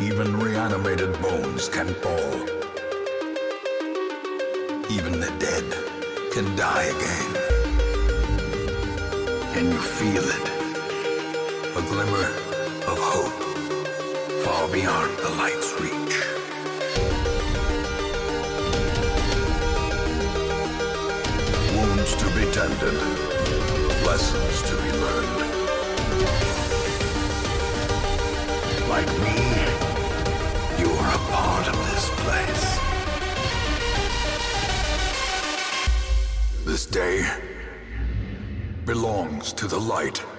Even reanimated bones can fall. Even the dead can die again. Can you feel it? A glimmer of hope far beyond the light's reach. Wounds to be tended, lessons to be learned. Like me, place. This day belongs to the light.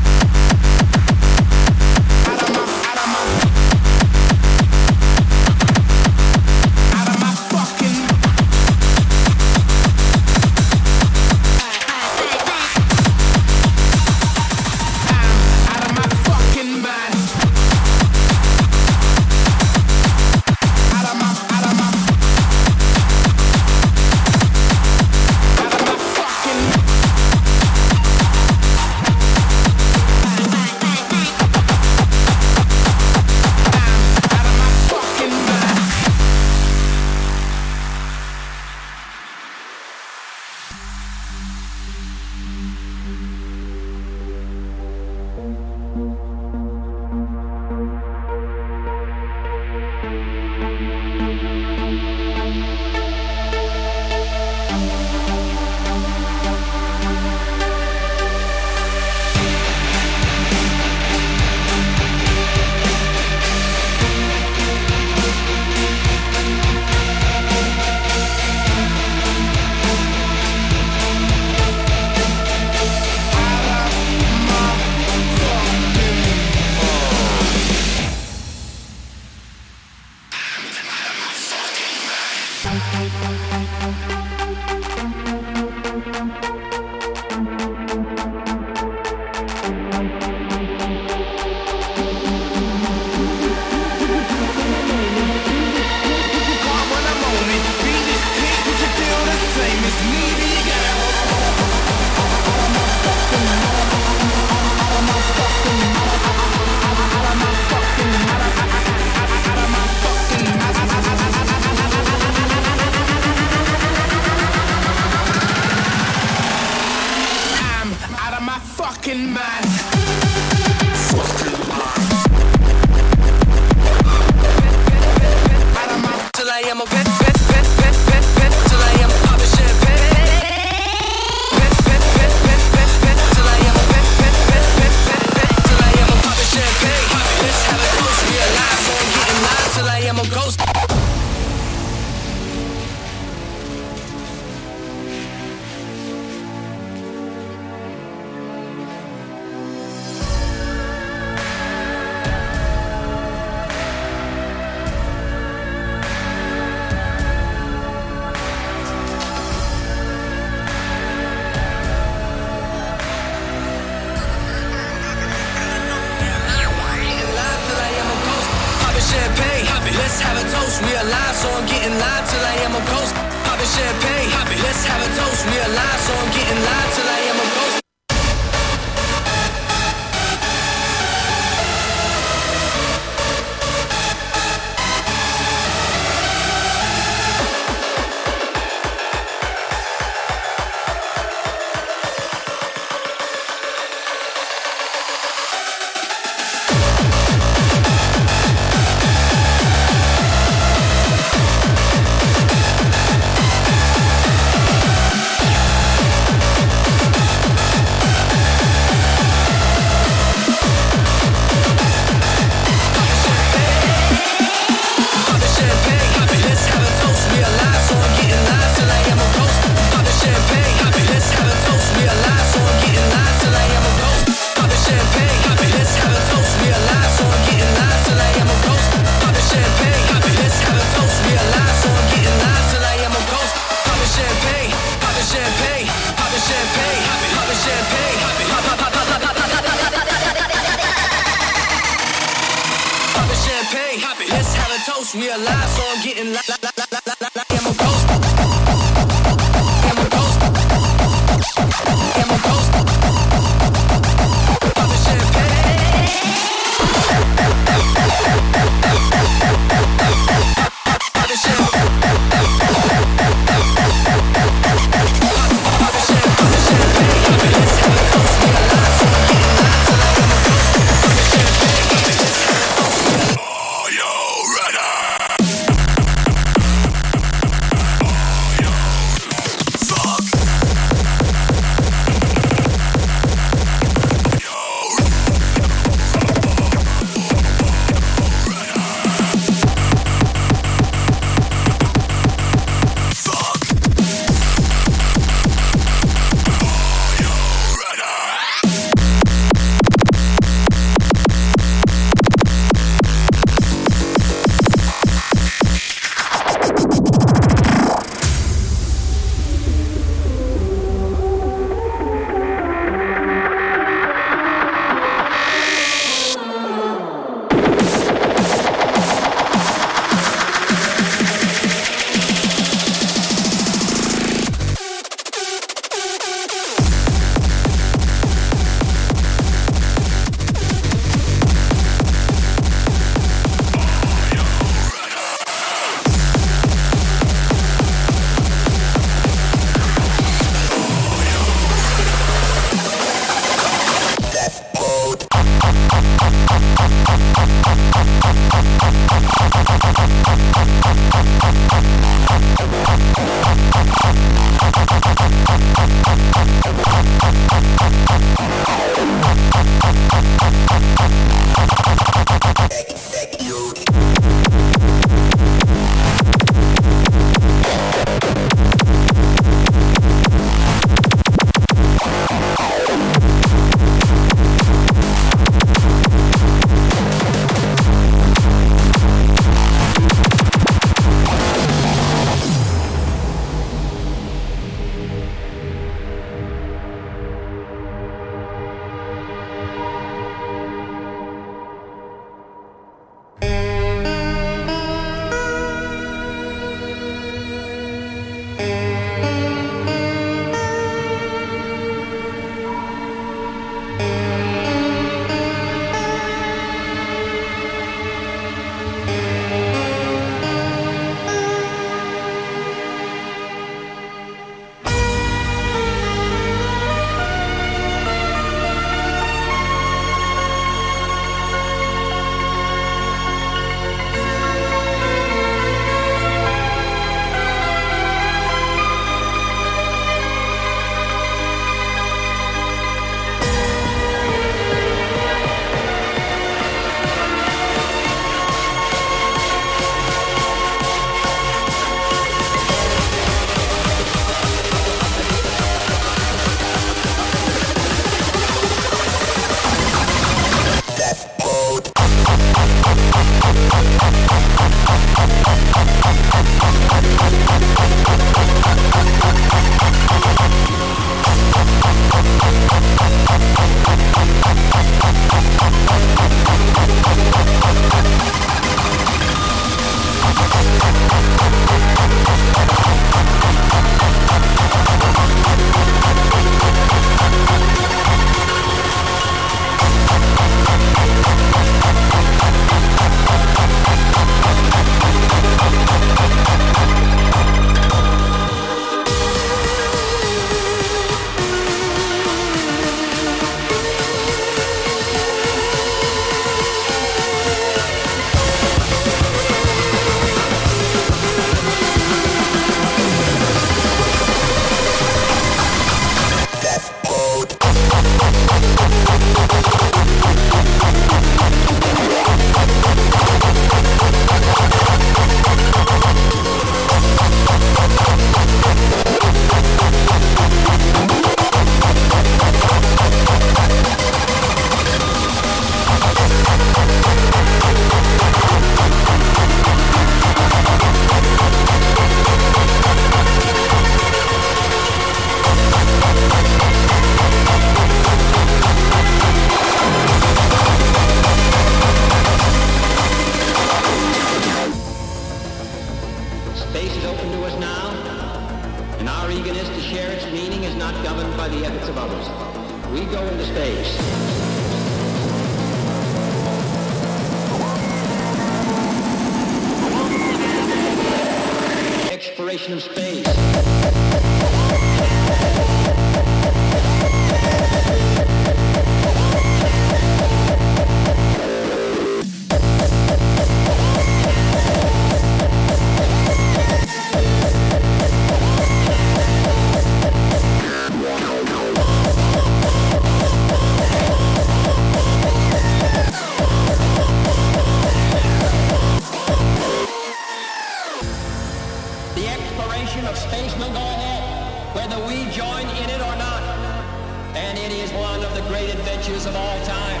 Great of all time.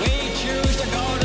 We choose to go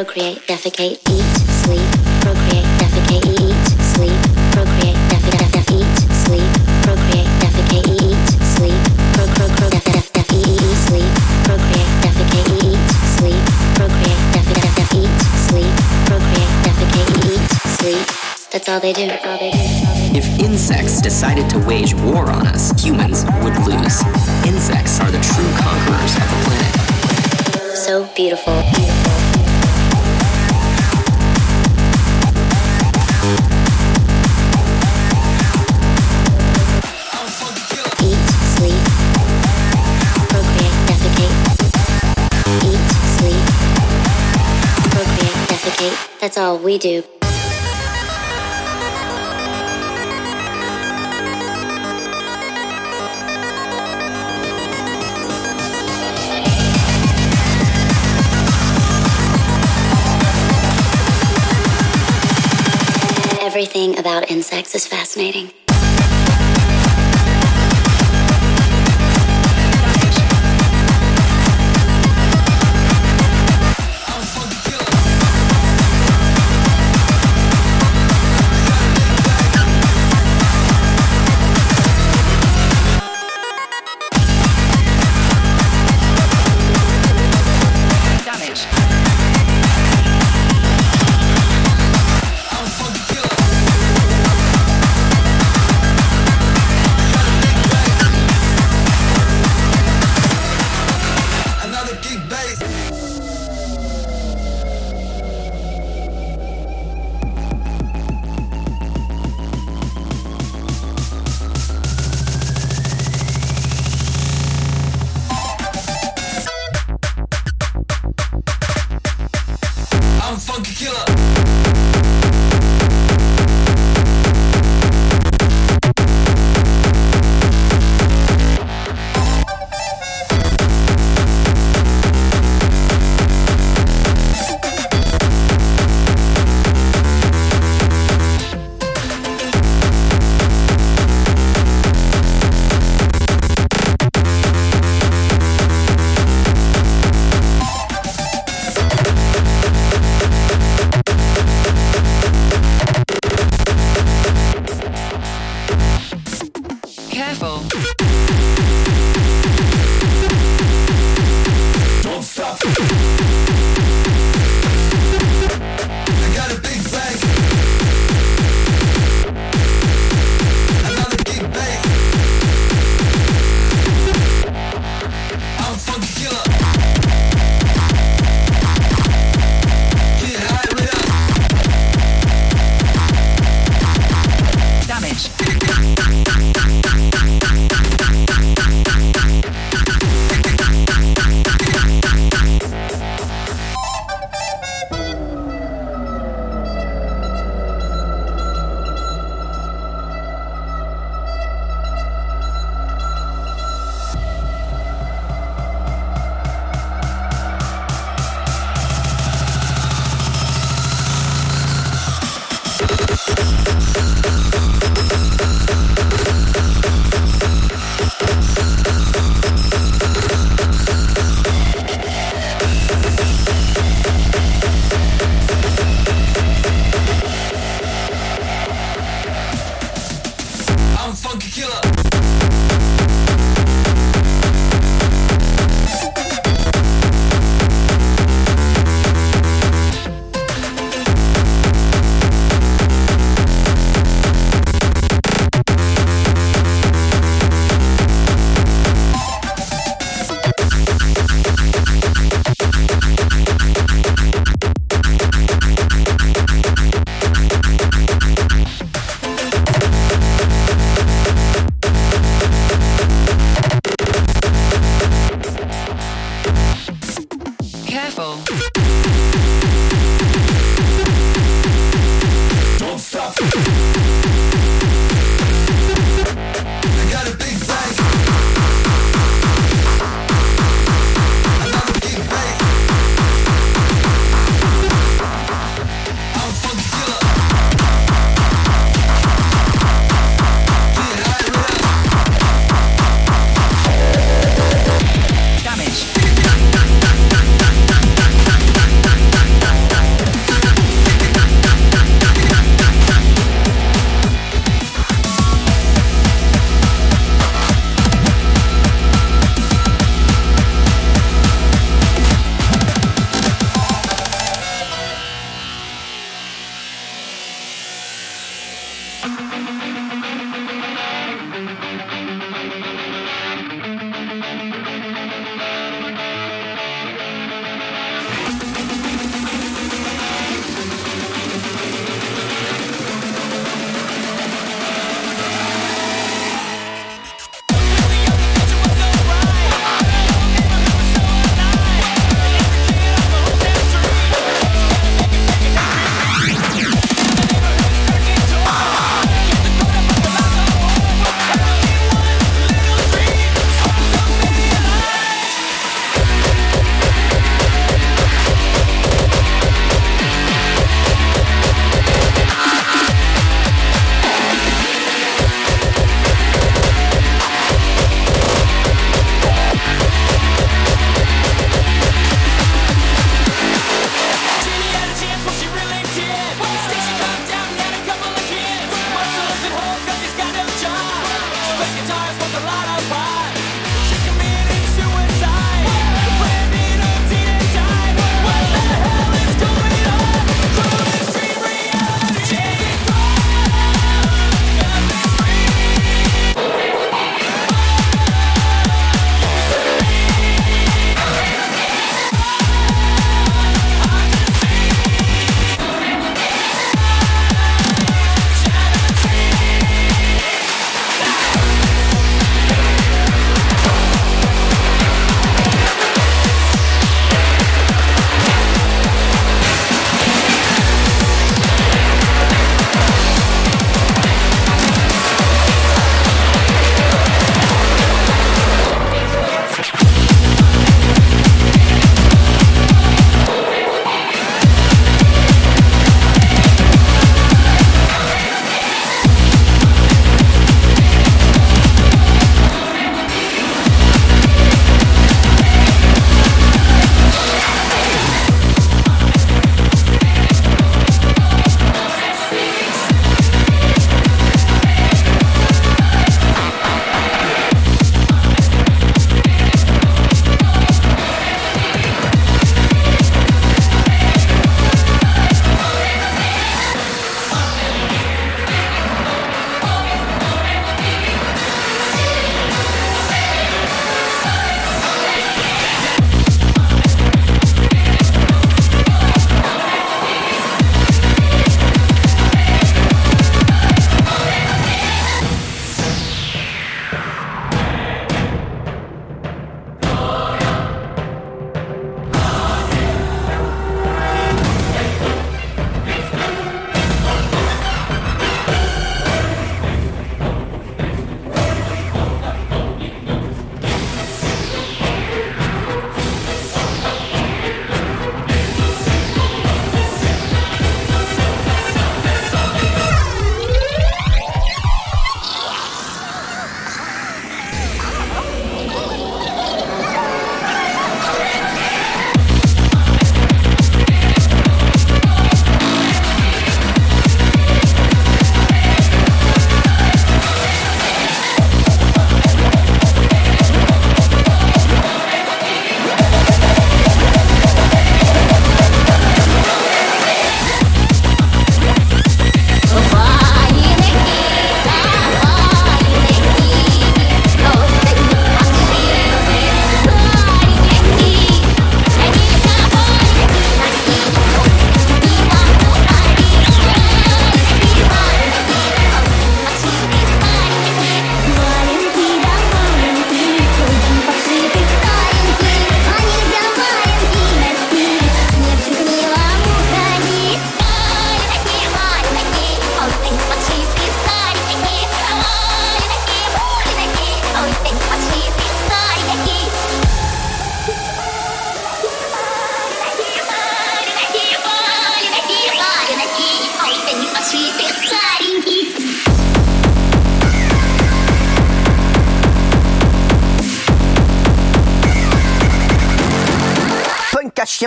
procreate, defecate, eat, sleep, procreate, defecate, eat, sleep, procreate, defecate, def, eat, sleep, procreate, defecate, eat, sleep, pro cro cro def def def, eat, sleep, procreate, defecate, eat, sleep, procreate, defecate, def, eat, sleep, procreate, defecate, eat, sleep. That's all they do. That's all they do. That's all they do. If insects decided to wage war on us, humans would lose. Insects are the true conquerors of the planet. So beautiful. That's all we do. Everything about insects is fascinating.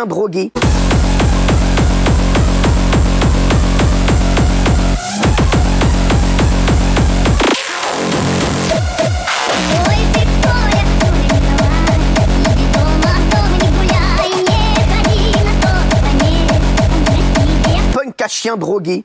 bien drogué. Punk à chien drogué.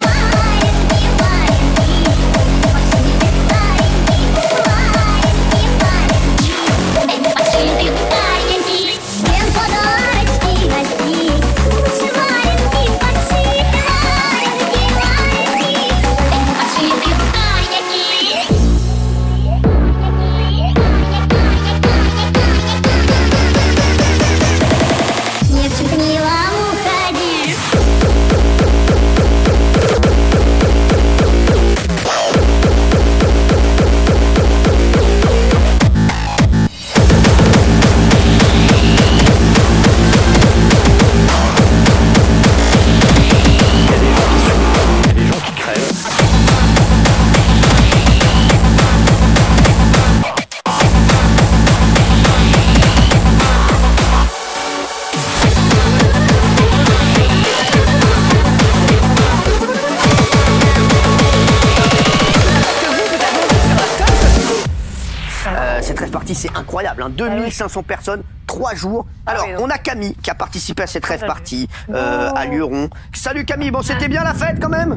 C'est incroyable. Hein. 2500 personnes, 3 jours. Alors, oui, donc. on a Camille qui a participé à cette rêve party euh, à Lyon. Salut Camille, bon, c'était bien la fête quand même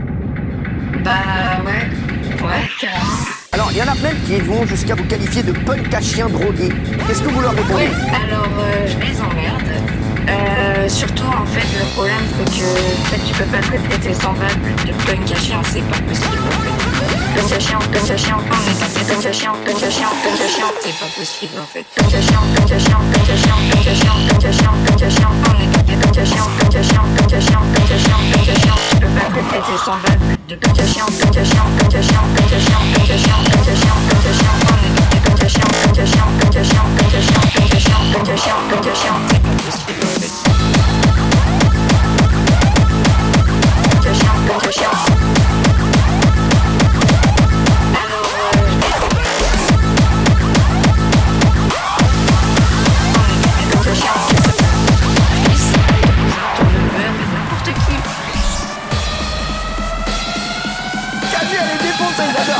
Bah ouais, ouais, carrément. Alors, il y en a même qui vont jusqu'à vous qualifier de punk à chien drogué. Qu'est-ce que vous leur répondez Ouais, alors euh, je les emmerde. Euh, surtout en fait le problème c'est que en fait, tu peux pas te traiter sans vague de punk à chien, c'est pas possible en fait comme c'est on est c'est pas possible on est elle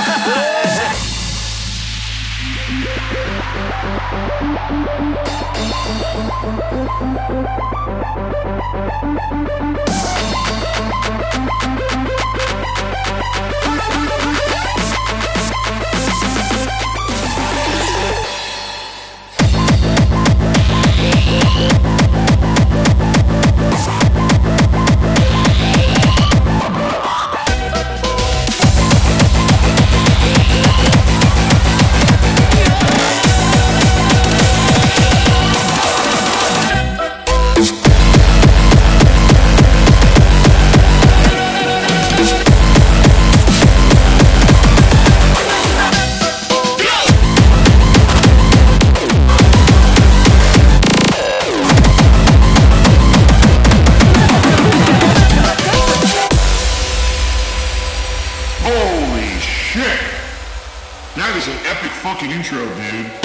intro, dude.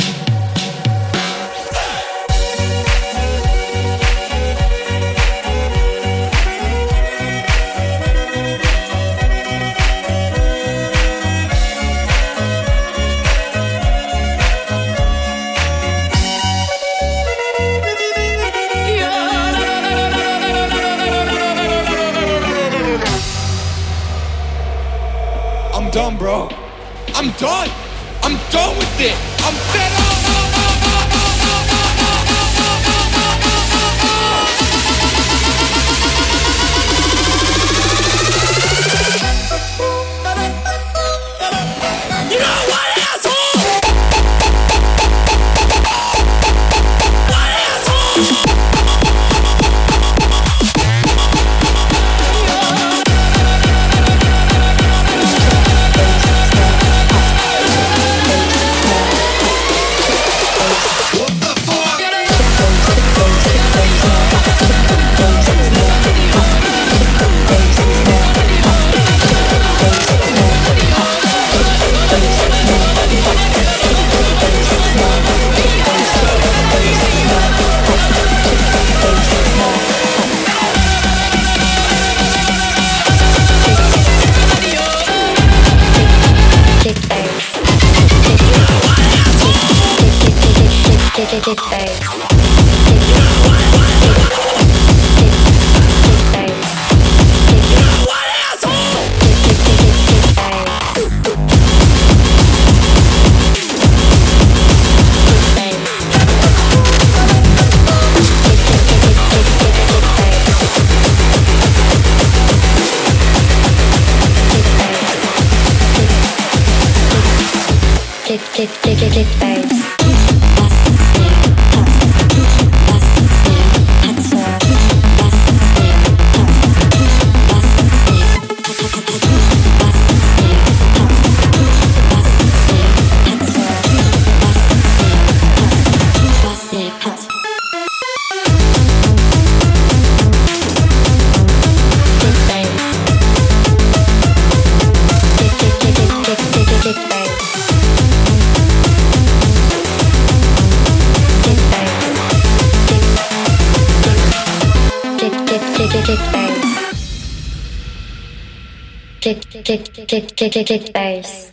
Kick, kick, kick, kick, bass.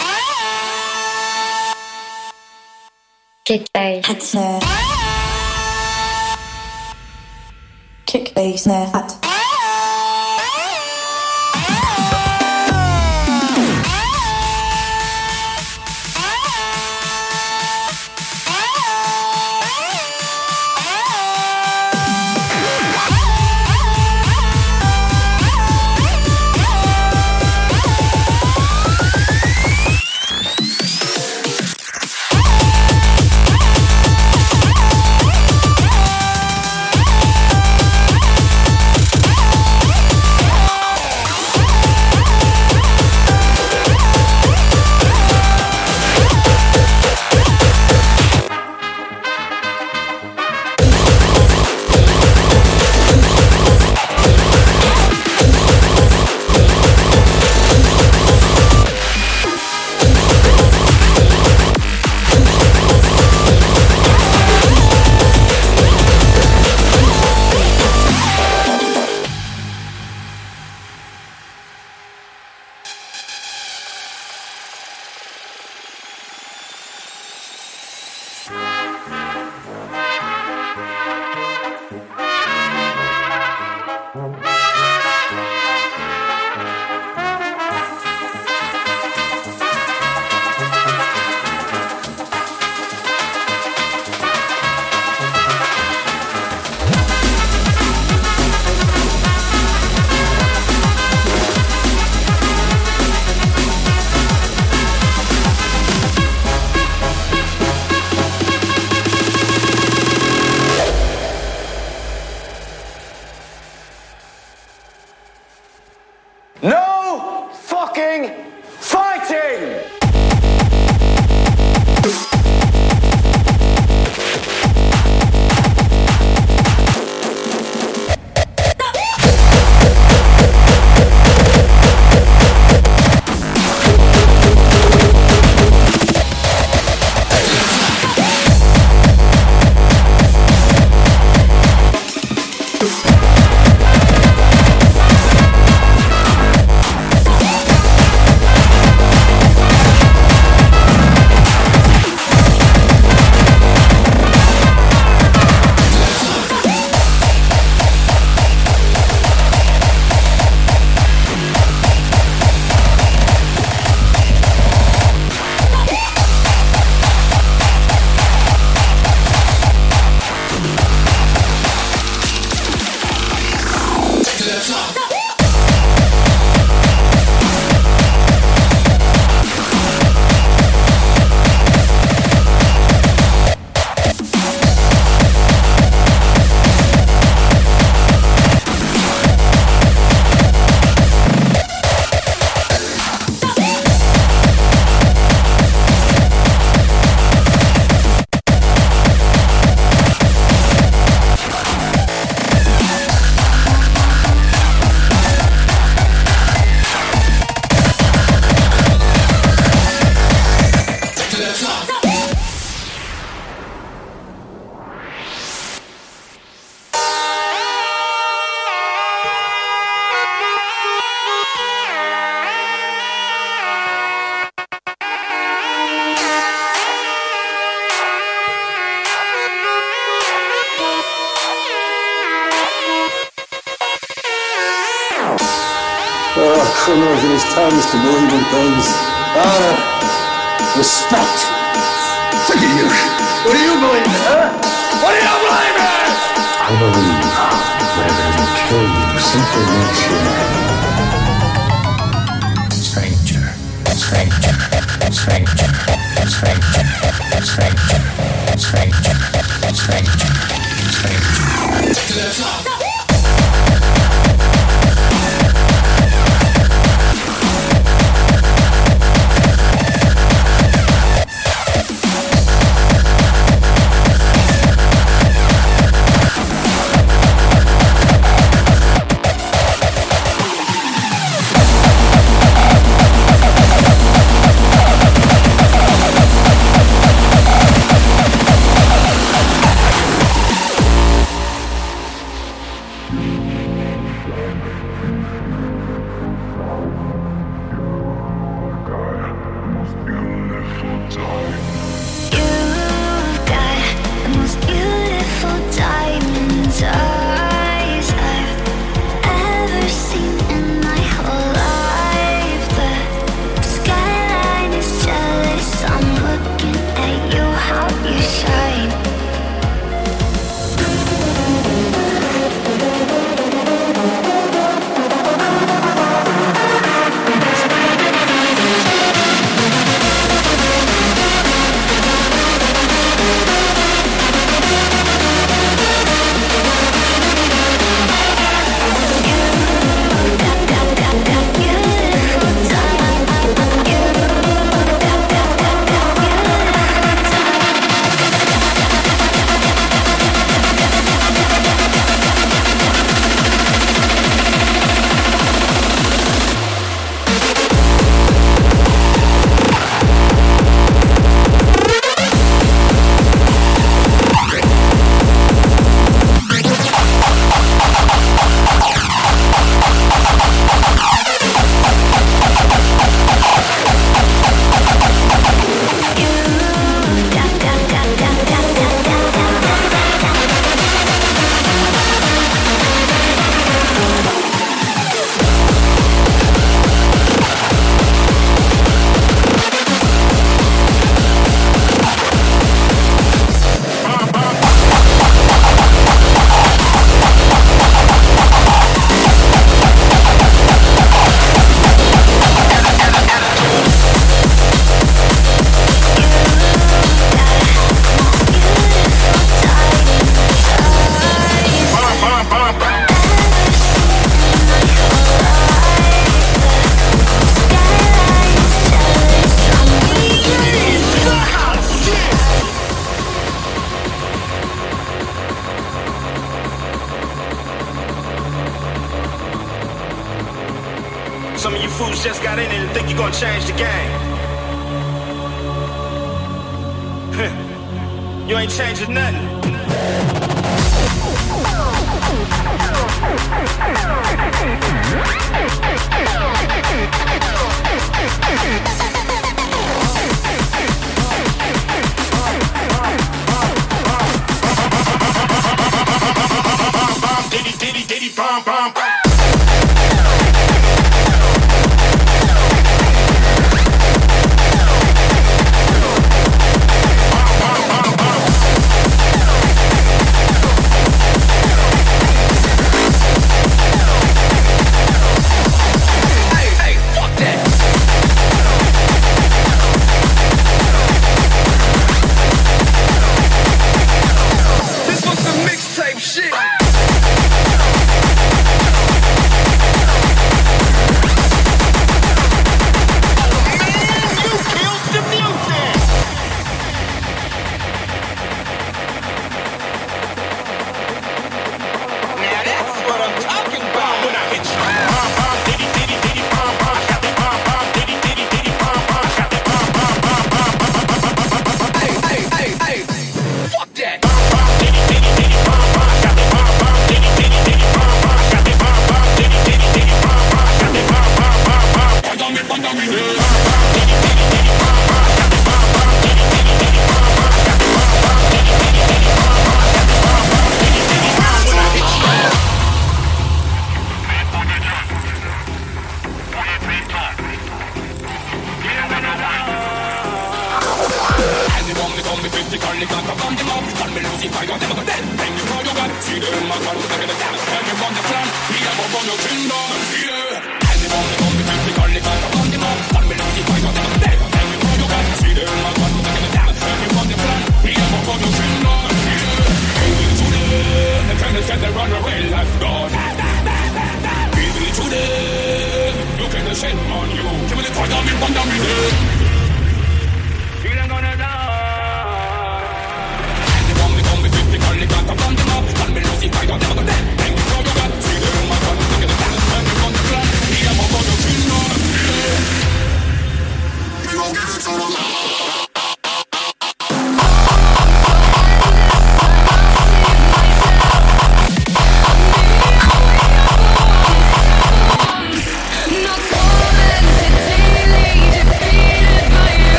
Kick bass.